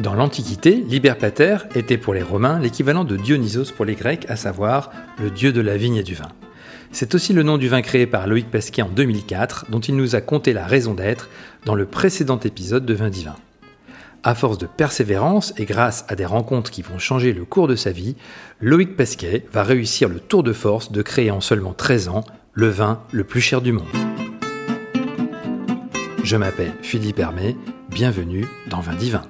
Dans l'Antiquité, Liber Pater était pour les Romains l'équivalent de Dionysos pour les Grecs, à savoir le dieu de la vigne et du vin. C'est aussi le nom du vin créé par Loïc Pesquet en 2004, dont il nous a conté la raison d'être dans le précédent épisode de Vin Divin. À force de persévérance et grâce à des rencontres qui vont changer le cours de sa vie, Loïc Pesquet va réussir le tour de force de créer en seulement 13 ans le vin le plus cher du monde. Je m'appelle Philippe Hermé, bienvenue dans Vin Divin.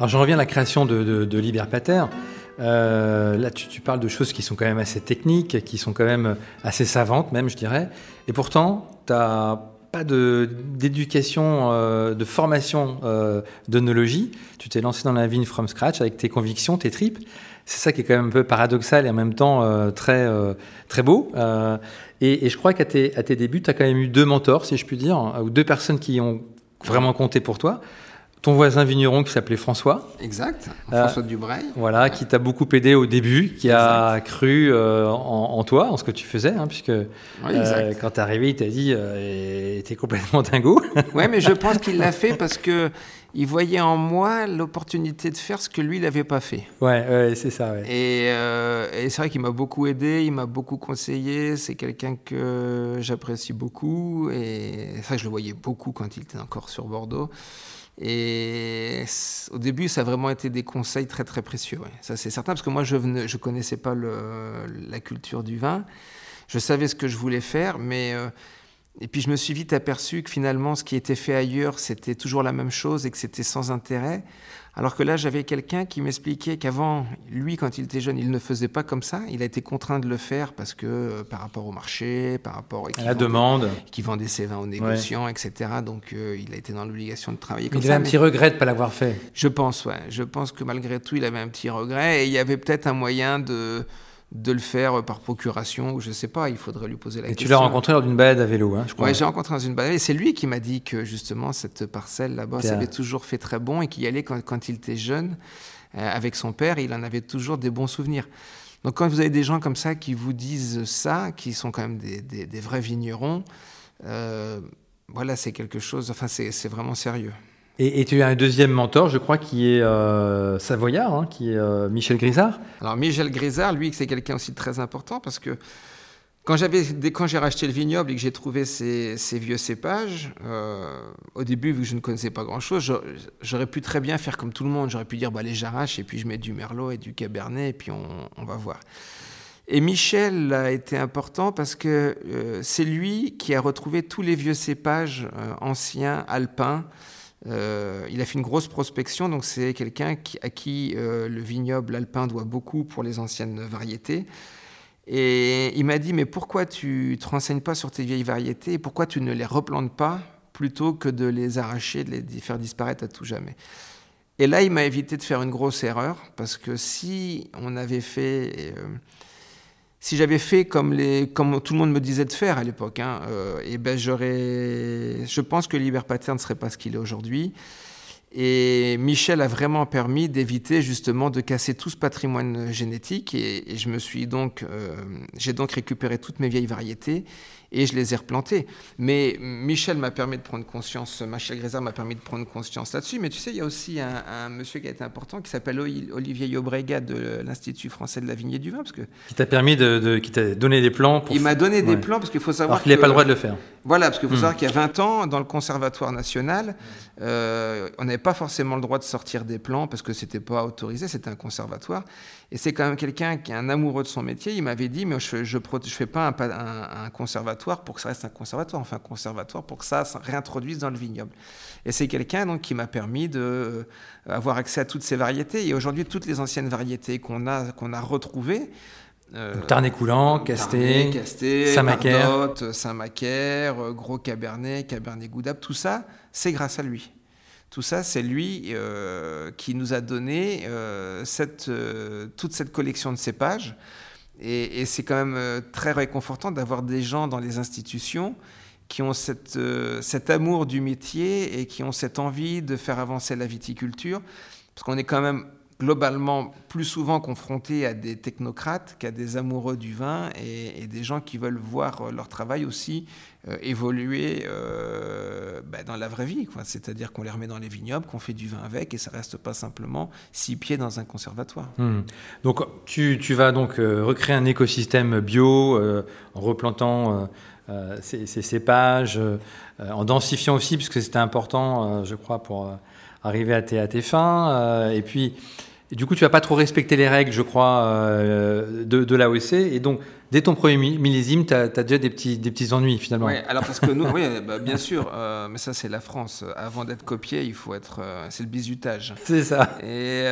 Alors je reviens à la création de, de, Liber Pater. Euh, là, tu, parles de choses qui sont quand même assez techniques, qui sont quand même assez savantes, même, je dirais. Et pourtant, tu n'as pas d'éducation, euh, de, formation euh, d'onologie. Tu t'es lancé dans la vigne from scratch avec tes convictions, tes tripes. C'est ça qui est quand même un peu paradoxal et en même temps euh, très, très beau. Et, je crois qu'à tes, tes débuts, tu as quand même eu deux mentors, si je puis dire, ou deux personnes qui ont vraiment compté pour toi ton voisin vigneron qui s'appelait François. Exact, euh, François Dubray. Voilà, qui t'a beaucoup aidé au début, qui a cru euh, en, toi, en ce que tu faisais, hein, puisque euh, quand t'es arrivé, il t'a dit t'es complètement dingo. oui, mais je pense qu'il l'a fait parce que il voyait en moi l'opportunité de faire ce que lui, il n'avait pas fait. Ouais, ouais c'est ça. Ouais. Et, et c'est vrai qu'il m'a beaucoup aidé, il m'a beaucoup conseillé. C'est quelqu'un que j'apprécie beaucoup. Et ça, je le voyais beaucoup quand il était encore sur Bordeaux. Et au début, ça a vraiment été des conseils très très précieux. Ça c'est certain parce que moi je ne je connaissais pas la culture du vin. Je savais ce que je voulais faire, mais euh, et puis je me suis vite aperçu que finalement ce qui était fait ailleurs c'était toujours la même chose et que c'était sans intérêt. Alors que là, j'avais quelqu'un qui m'expliquait qu'avant, lui, quand il était jeune, il ne faisait pas comme ça. Il a été contraint de le faire parce que euh, par rapport au marché, par rapport à la demande, qui vendait ses vins aux négociants, etc. Donc, euh, il a été dans l'obligation de travailler comme ça. Il avait un petit regret de ne pas l'avoir fait. Je pense, ouais. Je pense que malgré tout, il avait un petit regret et il y avait peut-être un moyen de de le faire par procuration ou je sais pas, il faudrait lui poser la et question. Et tu l'as rencontré lors d'une balade à vélo, hein, je crois. Oui, j'ai rencontré dans une balade et c'est lui qui m'a dit que justement cette parcelle là-bas, ça avait toujours fait très bon et qu'il y allait quand, il était jeune euh, avec son père, il en avait toujours des bons souvenirs. Donc quand vous avez des gens comme ça qui vous disent ça, qui sont quand même des, vrais vignerons, euh, voilà, c'est quelque chose, enfin c'est vraiment sérieux. Et, tu as un deuxième mentor, je crois, qui est euh, savoyard, hein, qui est euh, Michel Grisard. Alors Michel Grisard, lui, c'est quelqu'un aussi très important parce que quand j'avais, quand j'ai racheté le vignoble et que j'ai trouvé ces, vieux cépages, euh, au début, vu que je ne connaissais pas grand-chose, j'aurais pu très bien faire comme tout le monde. J'aurais pu dire, bah, les j'arrache et puis je mets du merlot et du cabernet et puis on, va voir. Et Michel a été important parce que c'est lui qui a retrouvé tous les vieux cépages anciens alpins euh, il a fait une grosse prospection, donc c'est quelqu'un à qui euh, le vignoble alpin doit beaucoup pour les anciennes variétés. Et il m'a dit, mais pourquoi tu ne te renseignes pas sur tes vieilles variétés et pourquoi tu ne les replantes pas plutôt que de les arracher, de les faire disparaître à tout jamais? Et là, il m'a évité de faire une grosse erreur, parce que si on avait fait... Euh, si j'avais fait comme, les, comme tout le monde me disait de faire à l'époque, hein, euh, eh ben je pense que Liber Pater ne serait pas ce qu'il est aujourd'hui. Et Michel a vraiment permis d'éviter justement de casser tout ce patrimoine génétique. Et, je me suis donc, euh, j'ai donc récupéré toutes mes vieilles variétés et je les ai replantées. Mais Michel m'a permis de prendre conscience, Michel Grézard m'a permis de prendre conscience là-dessus. Mais tu sais, il y a aussi un, monsieur qui a été important qui s'appelle Olivier Yobrega de l'Institut français de la vigne et du vin. Parce que qui t'a permis de, qui t'a donné des plans pour... Il m'a donné des plans parce qu'il faut savoir. Alors qu'il n'avait pas le droit de le faire. Voilà, parce qu'il faut hmm. savoir qu'il y a 20 ans, dans le Conservatoire national, euh, on n'avait pas forcément le droit de sortir des plans parce que c'était pas autorisé, c'était un conservatoire. Et c'est quand même quelqu'un qui est un amoureux de son métier. Il m'avait dit, mais je ne je, je fais pas un, un, conservatoire pour que ça reste un conservatoire, enfin un conservatoire pour que ça se réintroduise dans le vignoble. Et c'est quelqu'un donc qui m'a permis d'avoir euh, accès à toutes ces variétés. Et aujourd'hui, toutes les anciennes variétés qu'on a, qu'on a retrouvées, euh, coulant, Casté, Saint-Macaire, Saint-Macaire, euh, Gros Cabernet, Cabernet Goudab, tout ça, c'est grâce à lui. Tout ça, c'est lui euh, qui nous a donné cette, toute cette collection de cépages. Et, et c'est quand même très réconfortant d'avoir des gens dans les institutions qui ont cet amour du métier et qui ont cette envie de faire avancer la viticulture. Parce qu'on est quand même globalement plus souvent confrontés à des technocrates qu'à des amoureux du vin et, des gens qui veulent voir euh, leur travail aussi euh, évoluer euh, dans la vraie vie. C'est-à-dire qu'on les remet dans les vignobles, qu'on fait du vin avec et ça reste pas simplement six pieds dans un conservatoire. Hmm. Donc tu, vas donc recréer un écosystème bio en replantant ces, ces, cépages, en densifiant aussi, puisque c'était important, je crois, pour arriver à tes, à tes fins. et puis et du coup, tu vas pas trop respecter les règles, je crois, euh, de, de l'AOC. Et donc, dès ton premier millésime, tu as, déjà des petits, des petits ennuis finalement. Oui, alors parce que nous, oui, bah, bien sûr, euh, mais ça c'est la France. Avant d'être copié, il faut être. Euh, c'est le bizutage. C'est ça. Et,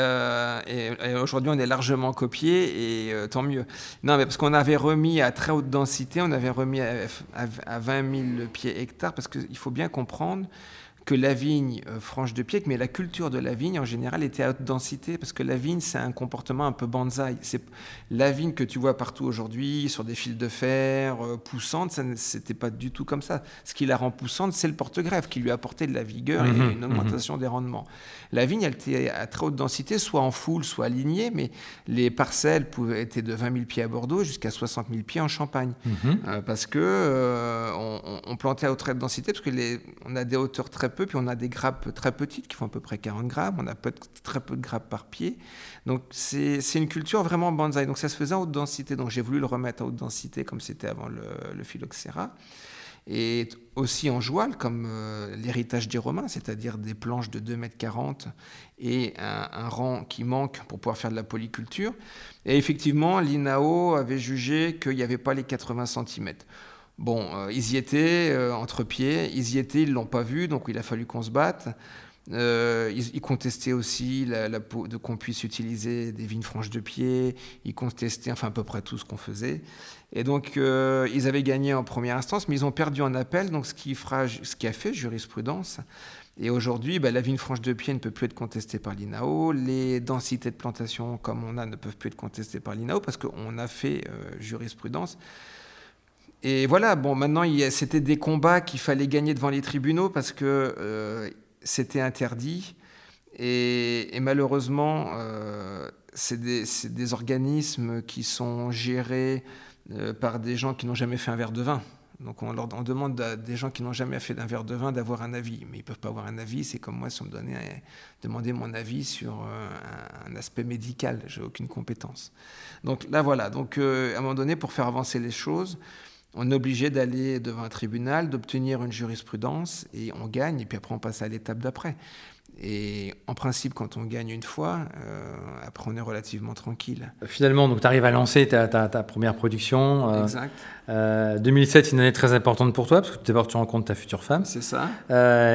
et, aujourd'hui, on est largement copié et tant mieux. Non, mais parce qu'on avait remis à très haute densité, on avait remis à, à, à 20 000 pieds hectares, parce qu'il faut bien comprendre que la vigne euh, franche de pied, mais la culture de la vigne en général était à haute densité parce que la vigne c'est un comportement un peu bonsaï. C'est la vigne que tu vois partout aujourd'hui sur des fils de fer euh, poussante, ça c'était pas du tout comme ça. Ce qui la rend poussante, c'est le porte-greffe qui lui a apporté de la vigueur et mhm, une mhm. augmentation des rendements. La vigne, elle était à très haute densité, soit en foule, soit alignée, mais les parcelles pouvaient être de 20 000 pieds à Bordeaux jusqu'à 60 000 pieds en Champagne, mhm. euh, parce que on, plantait à haute densité parce que les, on a des hauteurs très puis on a des grappes très petites qui font à peu près 40 grammes, on a très peu de grappes par pied. Donc c'est une culture vraiment bonsaï. Donc ça se faisait en haute densité, donc j'ai voulu le remettre à haute densité comme c'était avant le, phylloxéra. Et aussi en joual, comme euh, l'héritage des Romains, c'est-à-dire des planches de 2 mètres 40 et un, rang qui manque pour pouvoir faire de la polyculture. Et effectivement, l'INAO avait jugé qu'il n'y avait pas les 80 cm. Bon, euh, ils y étaient euh, entre pieds, ils y étaient, ils l'ont pas vu, donc il a fallu qu'on se batte. Euh, ils, contestaient aussi de qu'on puisse utiliser des vignes franches de pied. Ils contestaient, enfin à peu près tout ce qu'on faisait. Et donc ils avaient gagné en première instance, mais ils ont perdu en appel. Donc ce qui fera, ce qui a fait jurisprudence. Et aujourd'hui, bah, la vigne franche de pied ne peut plus être contestée par l'INAO. Les densités de plantation comme on a ne peuvent plus être contestées par l'INAO parce qu'on a fait jurisprudence. Et voilà, bon, maintenant, c'était des combats qu'il fallait gagner devant les tribunaux parce que euh, c'était interdit. Et, malheureusement, euh, c'est des, organismes qui sont gérés euh, par des gens qui n'ont jamais fait un verre de vin. Donc on, leur, demande à des gens qui n'ont jamais fait un verre de vin d'avoir un avis, mais ils ne peuvent pas avoir un avis. C'est comme moi si on me donnait, demandait mon avis sur un, un aspect médical, j'ai aucune compétence. Donc là voilà, donc à un moment donné, pour faire avancer les choses, on est obligé d'aller devant un tribunal, d'obtenir une jurisprudence et on gagne, et puis après on passe à l'étape d'après. Et en principe, quand on gagne une fois, euh, après on est relativement tranquille. Finalement, donc tu arrives à lancer ta, première production. Euh, exact. 2007, euh, une année très importante pour toi, parce que d'abord tu rencontres ta future femme. C'est ça.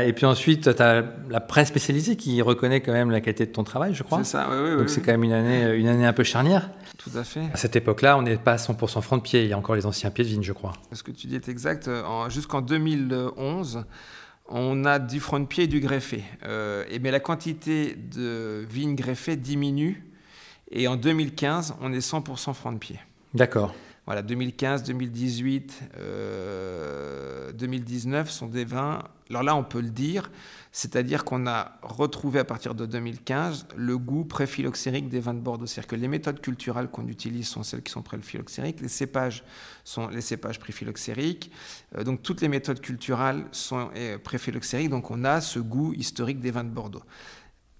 et puis ensuite, tu as la presse spécialisée qui reconnaît quand même la qualité de ton travail, je crois. C'est ça, oui, oui. Donc c'est quand même une année, une année un peu charnière. Tout à fait. À cette époque-là, on n'est pas à 100% front de pied, il y a encore les anciens pieds de vigne, je crois. Ce que tu dis est exact. Jusqu'en 2011, on a du front de pied et du greffé. Euh, mais la quantité de vignes greffées diminue. Et en 2015, on est 100% front de pied. D'accord. Voilà, 2015, 2018, 2019 sont des vins. Alors là, on peut le dire, c'est-à-dire qu'on a retrouvé à partir de 2015 le goût pré-phylloxérique des vins de Bordeaux. C'est-à-dire que les méthodes culturelles qu'on utilise sont celles qui sont pré-phylloxériques, les cépages sont les cépages pré-phylloxériques. Euh, donc toutes les méthodes culturelles sont euh, pré-phylloxériques, donc on a ce goût historique des vins de Bordeaux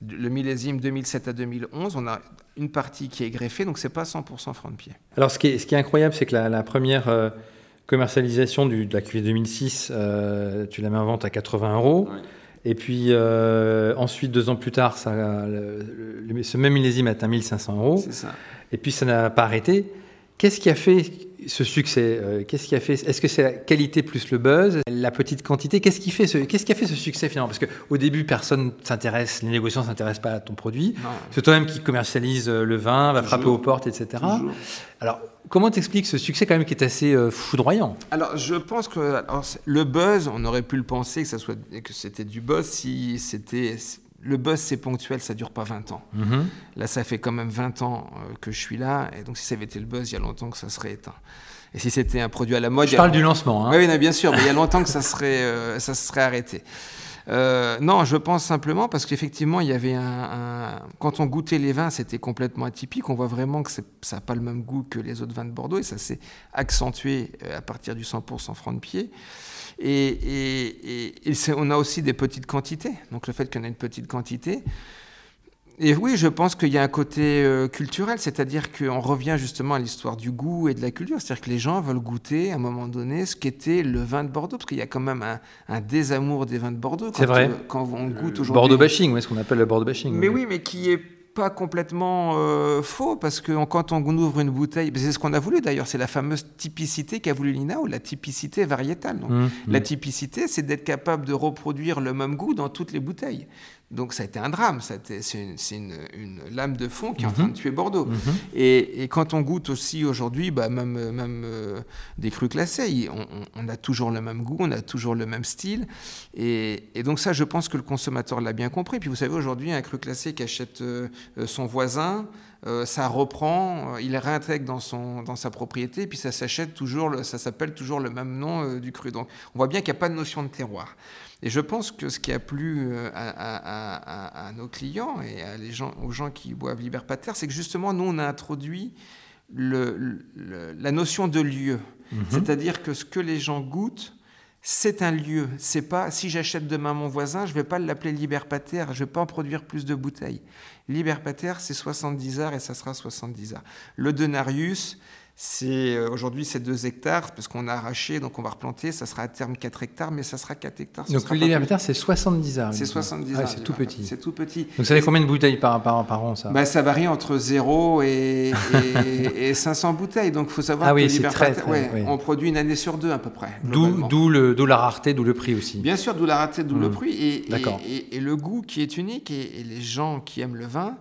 le millésime 2007 à 2011, on a une partie qui est greffée, donc c'est pas 100% franc de pied. Alors ce qui est, ce qui est incroyable, c'est que la, première euh, commercialisation du, de la cuvée 2006, euh, tu la mets en vente à 80 euros. Et puis euh, ensuite, deux ans plus tard, ça, ce même millésime atteint 1500 euros. Ça. Et puis ça n'a pas arrêté. Qu'est-ce qui a fait ce succès euh, Qu'est-ce qui a fait Est-ce que c'est la qualité plus le buzz, la petite quantité? Qu'est-ce qui fait ce Qu'est-ce qui a fait ce succès finalement? Parce qu'au début, personne s'intéresse, les négociants s'intéressent pas à ton produit. C'est toi-même qui commercialise euh, le vin, va frapper aux portes, etc. Alors, comment t'expliques ce succès quand même qui est assez euh, foudroyant? Alors, je pense que le buzz, on aurait pu le penser que ça soit que c'était du buzz si c'était le buzz, c'est ponctuel, ça dure pas 20 ans. Mhm. Là, ça fait quand même 20 ans euh, que je suis là, et donc si ça avait été le buzz, il y a longtemps que ça serait éteint. Et si c'était un produit à la mode... Je parle du lancement. Hein. Oui, bien sûr, mais il y a longtemps que ça serait, euh, ça serait arrêté. Euh, non, je pense simplement parce qu'effectivement, il y avait un, Quand on goûtait les vins, c'était complètement atypique. On voit vraiment que ça n'a pas le même goût que les autres vins de Bordeaux et ça s'est accentué euh, à partir du 100% franc de pied. Et, et, et on a aussi des petites quantités. Donc le fait qu'on ait une petite quantité, et oui, je pense qu'il y a un côté euh, culturel, c'est-à-dire qu'on revient justement à l'histoire du goût et de la culture. C'est-à-dire que les gens veulent goûter à un moment donné ce qu'était le vin de Bordeaux, parce qu'il y a quand même un, désamour des vins de Bordeaux. C'est vrai. quand on goûte aujourd'hui. Bordeaux bashing, oui, ce qu'on appelle le Bordeaux bashing. Mais oui, mais qui est pas complètement euh, faux parce que quand on ouvre une bouteille, c'est ce qu'on a voulu d'ailleurs, c'est la fameuse typicité qu'a voulu Lina ou la typicité variétale. Mmh, la mmh. typicité, c'est d'être capable de reproduire le même goût dans toutes les bouteilles. Donc ça a été un drame, c'est une, lame de fond qui est en train de mhm. tuer Bordeaux. Mhm. et, quand on goûte aussi aujourd'hui, bah, même, même euh, des crus classés, on, a toujours le même goût, on a toujours le même style. Et, donc ça, je pense que le consommateur l'a bien compris. Puis vous savez, aujourd'hui, un cru classé qui achète euh, son voisin, euh, ça reprend, il réintègre dans, son, dans sa propriété, puis ça s'achète toujours, ça s'appelle toujours le même nom du cru. Donc on voit bien qu'il n'y a pas de notion de terroir. Et je pense que ce qui a plu euh, à, nos clients et à les gens, aux gens qui boivent Liberpater, c'est que justement, nous, on a introduit le, la notion de lieu. Mhm. C'est-à-dire que ce que les gens goûtent, c'est un lieu. C'est pas si j'achète demain mon voisin, je vais pas l'appeler Liberpater, je vais pas en produire plus de bouteilles. Liberpater, c'est 70 arts et ça sera 70 arts. Le Denarius, c'est euh, aujourd'hui c'est 2 hectares parce qu'on a arraché, donc on va replanter. Ça sera à terme 4 hectares, mais ça sera 4 hectares. Donc le hectare c'est 70 arts. C'est 70 arts. c'est tout petit. C'est tout petit. Donc ça fait combien de bouteilles par, par, par an ça? Bah, Ça varie entre 0 et, et, 500 bouteilles. Donc il faut savoir ah que oui, très, ouais, on produit une année sur deux à peu près. D'où la rareté, d'où le prix aussi. Bien sûr, d'où la rareté, d'où le mmh. prix. Et, et, le goût qui est unique et, les gens qui aiment le vin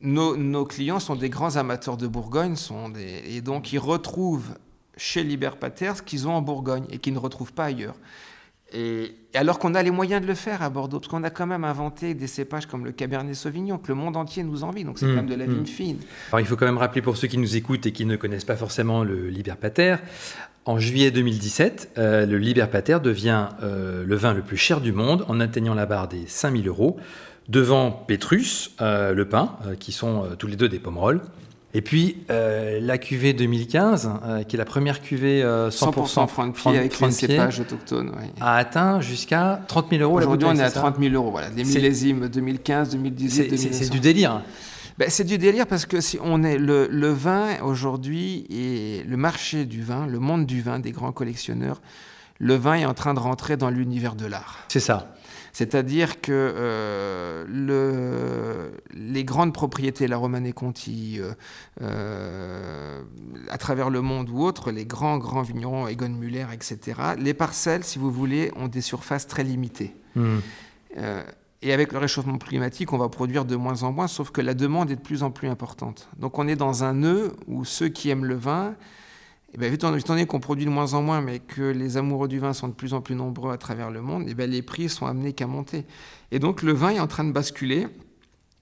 nos, clients sont des grands amateurs de Bourgogne sont des, et donc ils retrouvent chez Liberpater ce qu'ils ont en Bourgogne et qu'ils ne retrouvent pas ailleurs. Et, alors qu'on a les moyens de le faire à Bordeaux, parce qu'on a quand même inventé des cépages comme le Cabernet Sauvignon, que le monde entier nous envie, donc c'est quand même de la mmh, vigne mmh. fine. Alors il faut quand même rappeler pour ceux qui nous écoutent et qui ne connaissent pas forcément le Liberpater, en juillet 2017, euh, le Liberpater devient euh, le vin le plus cher du monde en atteignant la barre des 5000 euros devant Petrus, euh, le pain, euh, qui sont euh, tous les deux des pommerolles. Et puis la cuvée 2015, qui est la première cuvée 100%, 100% franc de pied avec les cépages autochtones, a atteint jusqu'à 30 000 euros. Aujourd'hui, on est à 30 000 euros. Voilà, les millésimes 2015, 2018, 2019. C'est du délire. Ben, c'est du délire parce que si on est le, le vin aujourd'hui et le marché du vin, le monde du vin des grands collectionneurs, le vin est en train de rentrer dans l'univers de l'art. C'est ça. C'est-à-dire que euh, le, les grandes propriétés, la Romane Conti, euh, euh, à travers le monde ou autre, les grands, grands vignerons, Egon Müller, etc., les parcelles, si vous voulez, ont des surfaces très limitées. Hmm. et avec le réchauffement climatique, on va produire de moins en moins, sauf que la demande est de plus en plus importante. Donc on est dans un nœud où ceux qui aiment le vin et bien, étant donné qu'on produit de moins en moins, mais que les amoureux du vin sont de plus en plus nombreux à travers le monde, et bien, les prix sont amenés qu'à monter. Et donc le vin est en train de basculer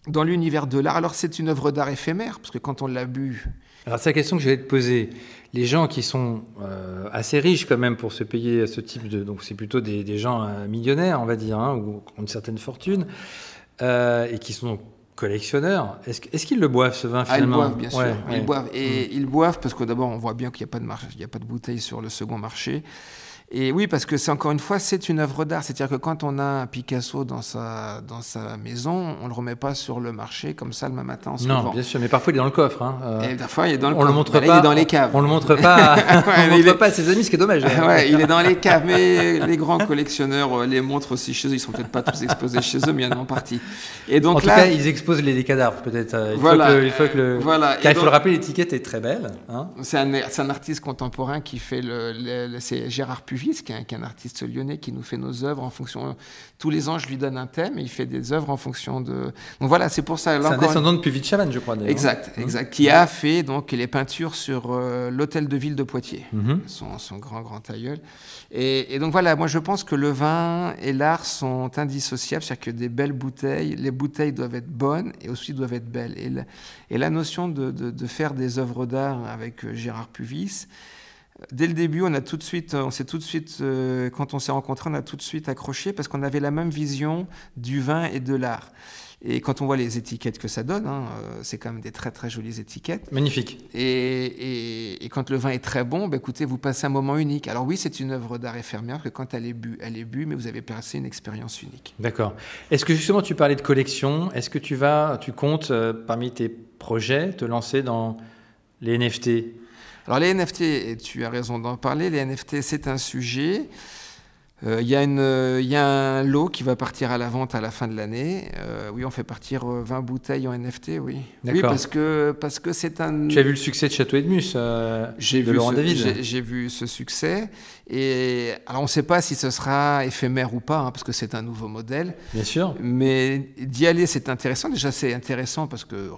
dans l'univers de l'art. Alors c'est une œuvre d'art éphémère, parce que quand on l'a bu... Alors c'est la question que je vais te poser. Les gens qui sont euh, assez riches quand même pour se payer ce type de... Donc c'est plutôt des, gens euh, millionnaires, on va dire, hein, ou qui ont une certaine fortune, euh, et qui sont collectionneurs. Est-ce qu'ils le boivent ce vin finalement ah, Ils boivent, bien sûr. Ils boivent. Et mm. ils boivent parce que d'abord, on voit bien qu'il n'y a, pas de marché, il y a pas de bouteille sur le second marché. Et oui, parce que c'est encore une fois, c'est une œuvre d'art. C'est-à-dire que quand on a un Picasso dans sa, dans sa maison, on ne le remet pas sur le marché comme ça le même matin. En non, bien sûr, mais parfois il est dans le coffre. Hein. Euh, et parfois il est dans le on Le montre pas, il est dans les caves. On le montre pas, on le montre pas à ses amis, ce qui est dommage. ouais, il est dans les caves, mais les grands collectionneurs euh, les montrent aussi chez eux. Ils sont peut-être pas tous exposés chez eux, mais il y en a en partie. Et donc en tout cas, ils exposent les, cadavres peut-être. Il voilà. Faut que, il faut que le. Voilà. il faut le rappeler, l'étiquette est très belle. Hein. C'est un, un, artiste contemporain qui fait le, c'est Gérard Puvis, qui est un artiste artiste lyonnais qui nous fait nos œuvres en fonction. Tous les ans, je lui donne un thème et il fait des œuvres en fonction de. Donc voilà, c'est pour ça. C'est un descendant de Puvis-Chavannes, je crois. Exact, hein exact. Qui a fait donc les peintures sur euh, l'hôtel de ville de Poitiers, mhm. son, grand grand aïeul. Et, donc voilà, moi je pense que le vin et l'art sont indissociables, c'est-à-dire que des belles bouteilles, les bouteilles doivent être bonnes et aussi doivent être belles. Et la, et la notion de, de, de faire des œuvres d'art avec euh, Gérard Puvis Dès le début, on a tout de suite, on s'est tout de suite, euh, quand on s'est rencontrés, on a tout de suite accroché parce qu'on avait la même vision du vin et de l'art. Et quand on voit les étiquettes que ça donne, hein, euh, c'est quand même des très très jolies étiquettes. Magnifique. Et, et, et quand le vin est très bon, bah, écoutez, vous passez un moment unique. Alors oui, c'est une œuvre d'art éphémère, que quand elle est bue, elle est bue, mais vous avez passé une expérience unique. D'accord. Est-ce que justement tu parlais de collection? Est-ce que tu vas, tu comptes euh, parmi tes projets te lancer dans les NFT Alors les NFT, et tu as raison d'en parler, les NFT c'est un sujet. Euh, Il y, euh, y, a un lot qui va partir à la vente à la fin de l'année. Euh, oui, on fait partir 20 bouteilles en NFT, oui. Oui, parce que parce que c'est un. Tu as vu le succès de Château Edmus euh, J'ai vu Laurent ce, David. J'ai vu ce succès. Et alors, on ne sait pas si ce sera éphémère ou pas, hein, parce que c'est un nouveau modèle. Bien sûr. Mais d'y aller, c'est intéressant. Déjà, c'est intéressant parce que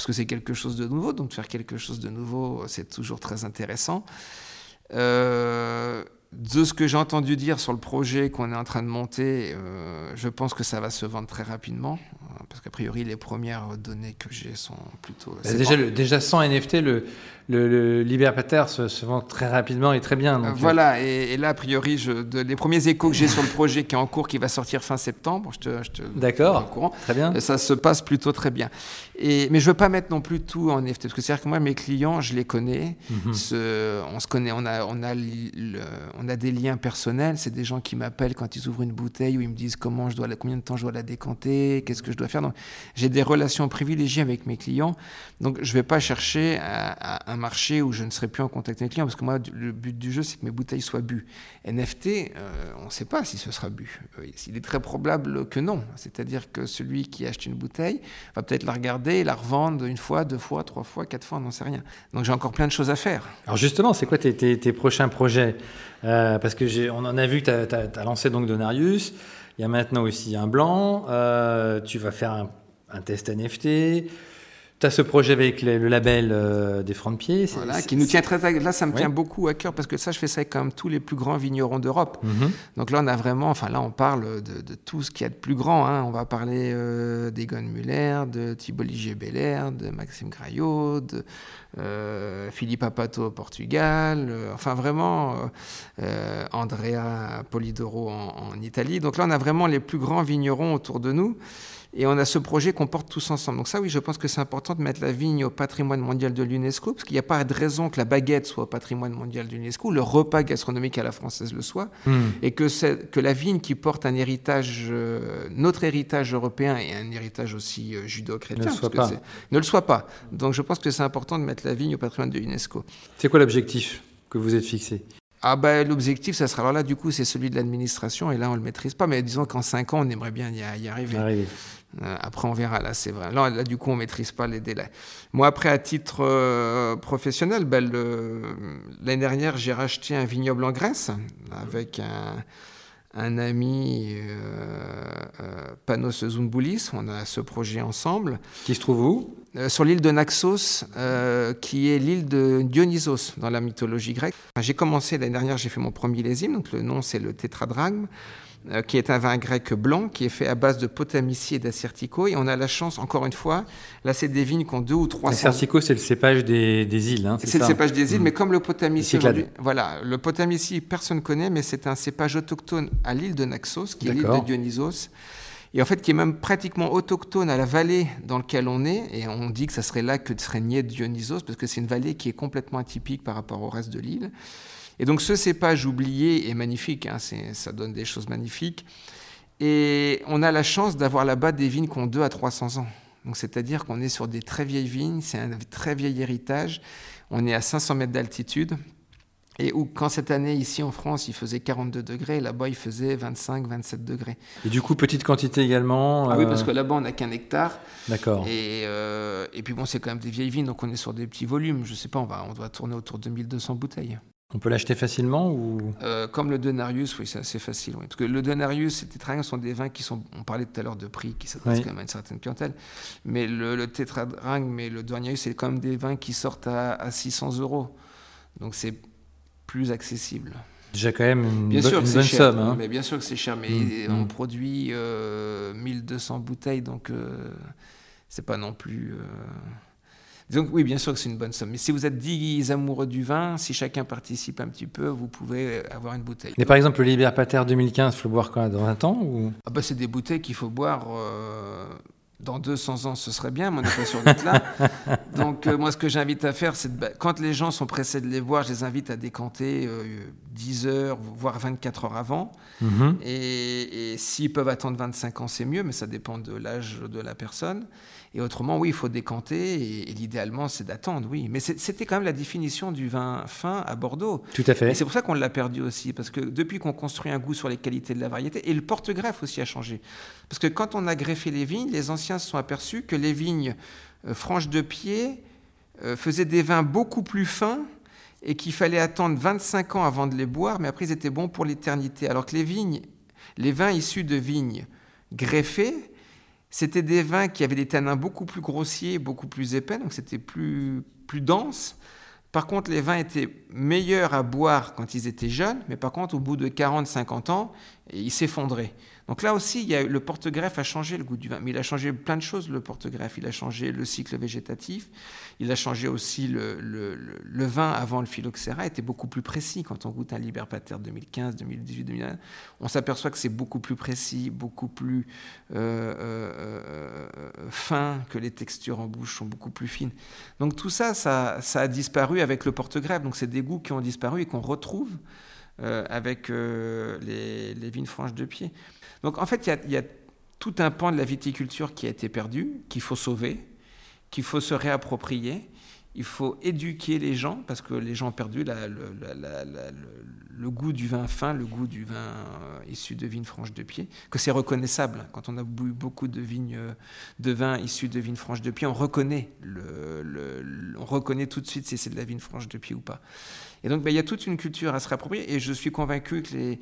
parce que c'est quelque chose de nouveau. Donc, faire quelque chose de nouveau, c'est toujours très intéressant. Euh, de ce que j'ai entendu dire sur le projet qu'on est en train de monter, euh, je pense que ça va se vendre très rapidement, parce qu'a priori les premières données que j'ai sont plutôt. Déjà, le, déjà sans NFT, le, le, le Liberpater se, se, vend très rapidement et très bien. Donc voilà, et, et, là a priori, je, de, les premiers échos que j'ai sur le projet qui est en cours, qui va sortir fin septembre, je te, je te D'accord. Très bien. Ça se passe plutôt très bien. Et, mais je veux pas mettre non plus tout en NFT, parce que c'est-à-dire que moi mes clients, je les connais, mm -hmm. ce, on se connaît, on a, on a le, on a des liens personnels. C'est des gens qui m'appellent quand ils ouvrent une bouteille ou ils me disent comment je dois, combien de temps je dois la décanter, qu'est-ce que je dois faire. Donc, j'ai des relations privilégiées avec mes clients. Donc, je ne vais pas chercher un marché où je ne serai plus en contact avec mes clients parce que moi, le but du jeu, c'est que mes bouteilles soient bues. NFT, euh, on ne sait pas si ce sera bu. Il est très probable que non. C'est-à-dire que celui qui achète une bouteille va peut-être la regarder, la revendre une fois, deux fois, trois fois, quatre fois, on n'en sait rien. Donc, j'ai encore plein de choses à faire. Alors, justement, c'est quoi tes prochains projets? Euh, parce que on en a vu que tu as, lancé donc Donarius. Il y a maintenant aussi un blanc. Euh, tu vas faire un test NFT. Tu as ce projet avec le, le label euh, des francs de pied. Voilà, qui nous tient très à Là, ça me ouais. tient beaucoup à cœur parce que ça, je fais ça avec quand même tous les plus grands vignerons d'Europe. Mm -hmm. Donc là, on a vraiment, enfin là, on parle de, de tout ce qu'il y a de plus grand. Hein. On va parler euh, d'Egon Muller, de Thibault Ligier-Beller, de Maxime Graillot, de euh, Philippe Apato au Portugal, euh, enfin vraiment Andrea Polidoro en, en Italie. Donc là, on a vraiment les plus grands vignerons autour de nous. Et on a ce projet qu'on porte tous ensemble. Donc ça, oui, je pense que c'est important de mettre la vigne au patrimoine mondial de l'UNESCO, parce qu'il n'y a pas de raison que la baguette soit au patrimoine mondial de l'UNESCO, le repas gastronomique à la française le soit, Hmm. mmh. et que, que la vigne qui porte un héritage, euh, notre héritage européen et un héritage aussi euh, judo-chrétien, ne le soit pas. Donc je pense que c'est important de mettre la vigne au patrimoine de l'UNESCO. C'est quoi l'objectif que vous êtes fixé? Ah ben, l'objectif, ça sera alors là, du coup, c'est celui de l'administration, et là, on ne le maîtrise pas, mais disons qu'en 5 ans, on aimerait bien y, y arriver. arriver. Euh, après, on verra, là, c'est vrai. Là, là, du coup, on ne maîtrise pas les délais. Moi, après, à titre euh, professionnel, ben, l'année dernière, j'ai racheté un vignoble en Grèce avec un, un ami, euh, Panos Zoumboulis. On a ce projet ensemble. Qui se trouve où? Euh, sur l'île de Naxos, euh, qui est l'île de Dionysos dans la mythologie grecque. J'ai commencé l'année dernière, j'ai fait mon premier millésime, donc le nom c'est le tétradrachme, euh, qui est un vin grec blanc qui est fait à base de potamici et d'acertico. Et on a la chance, encore une fois, là c'est des vignes qui ont deux ou trois. L'acertico, c'est le cépage des, des îles. Hein, c'est le cépage des îles, mmh. mais comme le potamici, voilà, le potamici personne ne connaît, mais c'est un cépage autochtone à l'île de Naxos, qui est l'île de Dionysos et en fait qui est même pratiquement autochtone à la vallée dans laquelle on est, et on dit que ça serait là que serait né Dionysos, parce que c'est une vallée qui est complètement atypique par rapport au reste de l'île. Et donc ce cépage oublié est magnifique, hein, ça donne des choses magnifiques, et on a la chance d'avoir là-bas des vignes qui ont 2 à 300 ans. Donc c'est-à-dire qu'on est sur des très vieilles vignes, c'est un très vieil héritage, on est à 500 mètres d'altitude, et où, quand cette année, ici en France, il faisait 42 degrés, là-bas, il faisait 25, 27 degrés. Et du coup, petite quantité également Ah oui, parce que là-bas, on n'a qu'un hectare. D'accord. Et, euh, et puis, bon, c'est quand même des vieilles vignes, donc on est sur des petits volumes. Je sais pas, on, va, on doit tourner autour de 1200 bouteilles. On peut l'acheter facilement ou? Euh, Comme le Denarius, oui, c'est assez facile. Oui. Parce que le Denarius et le Tétradrachme sont des vins qui sont. On parlait tout à l'heure de prix, qui s'adressent oui. quand même à une certaine clientèle. Mais le, le et le Denarius, c'est quand même des vins qui sortent à, à 600 euros. Donc c'est plus accessible. Déjà quand même une, bien bo sûr une bonne cher, somme. Hein. Mais bien sûr que c'est cher, mais mmh, on mmh. produit euh, 1200 bouteilles, donc euh, c'est pas non plus. Euh... Donc oui, bien sûr que c'est une bonne somme. Mais si vous êtes 10 amoureux du vin, si chacun participe un petit peu, vous pouvez avoir une bouteille. Mais par exemple, le Liber Pater 2015, il faut le boire quoi, dans 20 ans ou... ah bah, C'est des bouteilles qu'il faut boire... Euh, dans 200 ans, ce serait bien, mais on n'est pas sûr d'être là. Donc, euh, moi, ce que j'invite à faire, c'est quand les gens sont pressés de les boire, je les invite à décanter 10 euh, heures, voire 24 heures avant. Mhm. Et, et s'ils peuvent attendre 25 ans, c'est mieux, mais ça dépend de l'âge de la personne. Et autrement, oui, il faut décanter, et, l'idéalement, c'est d'attendre, oui. Mais c'était quand même la définition du vin fin à Bordeaux. Tout à fait. Et c'est pour ça qu'on l'a perdu aussi, parce que depuis qu'on construit un goût sur les qualités de la variété, et le porte-greffe aussi a changé. Parce que quand on a greffé les vignes, les anciens se sont aperçus que les vignes euh, franches de pied euh, faisaient des vins beaucoup plus fins et qu'il fallait attendre 25 ans avant de les boire, mais après ils étaient bons pour l'éternité. Alors que les vignes, les vins issus de vignes greffées, c'était des vins qui avaient des tanins beaucoup plus grossiers, beaucoup plus épais, donc c'était plus, plus dense. Par contre, les vins étaient meilleurs à boire quand ils étaient jeunes, mais par contre, au bout de 40-50 ans, ils s'effondraient. Donc là aussi, il y a, le porte-greffe a changé le goût du vin, mais il a changé plein de choses, le porte-greffe. Il a changé le cycle végétatif, il a changé aussi le, vin avant le phylloxéra, était beaucoup plus précis. Quand on goûte un Liberpater 2015, 2018, 2021, on s'aperçoit que c'est beaucoup plus précis, beaucoup plus euh, euh, euh, fin, que les textures en bouche sont beaucoup plus fines. Donc tout ça, ça, ça a disparu avec le porte-greffe. Donc c'est des goûts qui ont disparu et qu'on retrouve avec les, les vignes franches de pied. Donc en fait, il y, a tout un pan de la viticulture qui a été perdu, qu'il faut sauver, qu'il faut se réapproprier. Il faut éduquer les gens parce que les gens ont perdu le, goût du vin fin, le goût du vin euh, issu de vignes franches de pied, que c'est reconnaissable. Quand on a bu beaucoup de vignes, euh, de vins issus de vignes franches de pied, on reconnaît, on reconnaît tout de suite si c'est de la vigne franche de pied ou pas. Et donc, ben, il y a toute une culture à se réapproprier. Et je suis convaincu que les,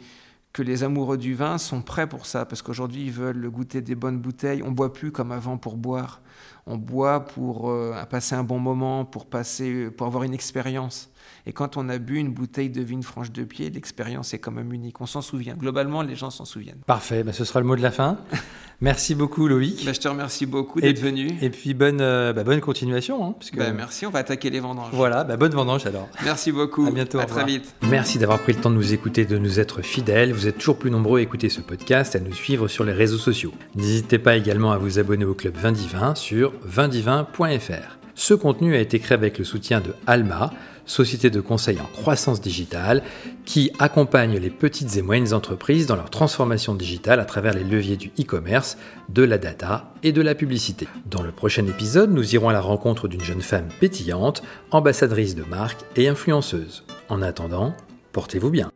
que les amoureux du vin sont prêts pour ça, parce qu'aujourd'hui ils veulent goûter des bonnes bouteilles. On boit plus comme avant pour boire, on boit pour euh, passer un bon moment, pour passer, pour avoir une expérience. Et quand on a bu une bouteille de vigne franche de pied, l'expérience est quand même unique. On s'en souvient. Globalement, les gens s'en souviennent. Parfait. Bah, ce sera le mot de la fin. Merci beaucoup, Loïc. Bah, je te remercie beaucoup d'être venu. Et puis, bonne, euh, bah, bonne continuation. Hein, merci. On va attaquer les vendanges. Voilà. bonne vendange alors. Merci beaucoup. À bientôt. À très vite. Merci d'avoir pris le temps de nous écouter, de nous être fidèles. Vous êtes toujours plus nombreux à écouter ce podcast, à nous suivre sur les réseaux sociaux. N'hésitez pas également à vous abonner au club Vindivin sur vindivin.fr. Ce contenu a été créé avec le soutien de Alma société de conseil en croissance digitale, qui accompagne les petites et moyennes entreprises dans leur transformation digitale à travers les leviers du e-commerce, de la data et de la publicité. Dans le prochain épisode, nous irons à la rencontre d'une jeune femme pétillante, ambassadrice de marque et influenceuse. En attendant, portez-vous bien.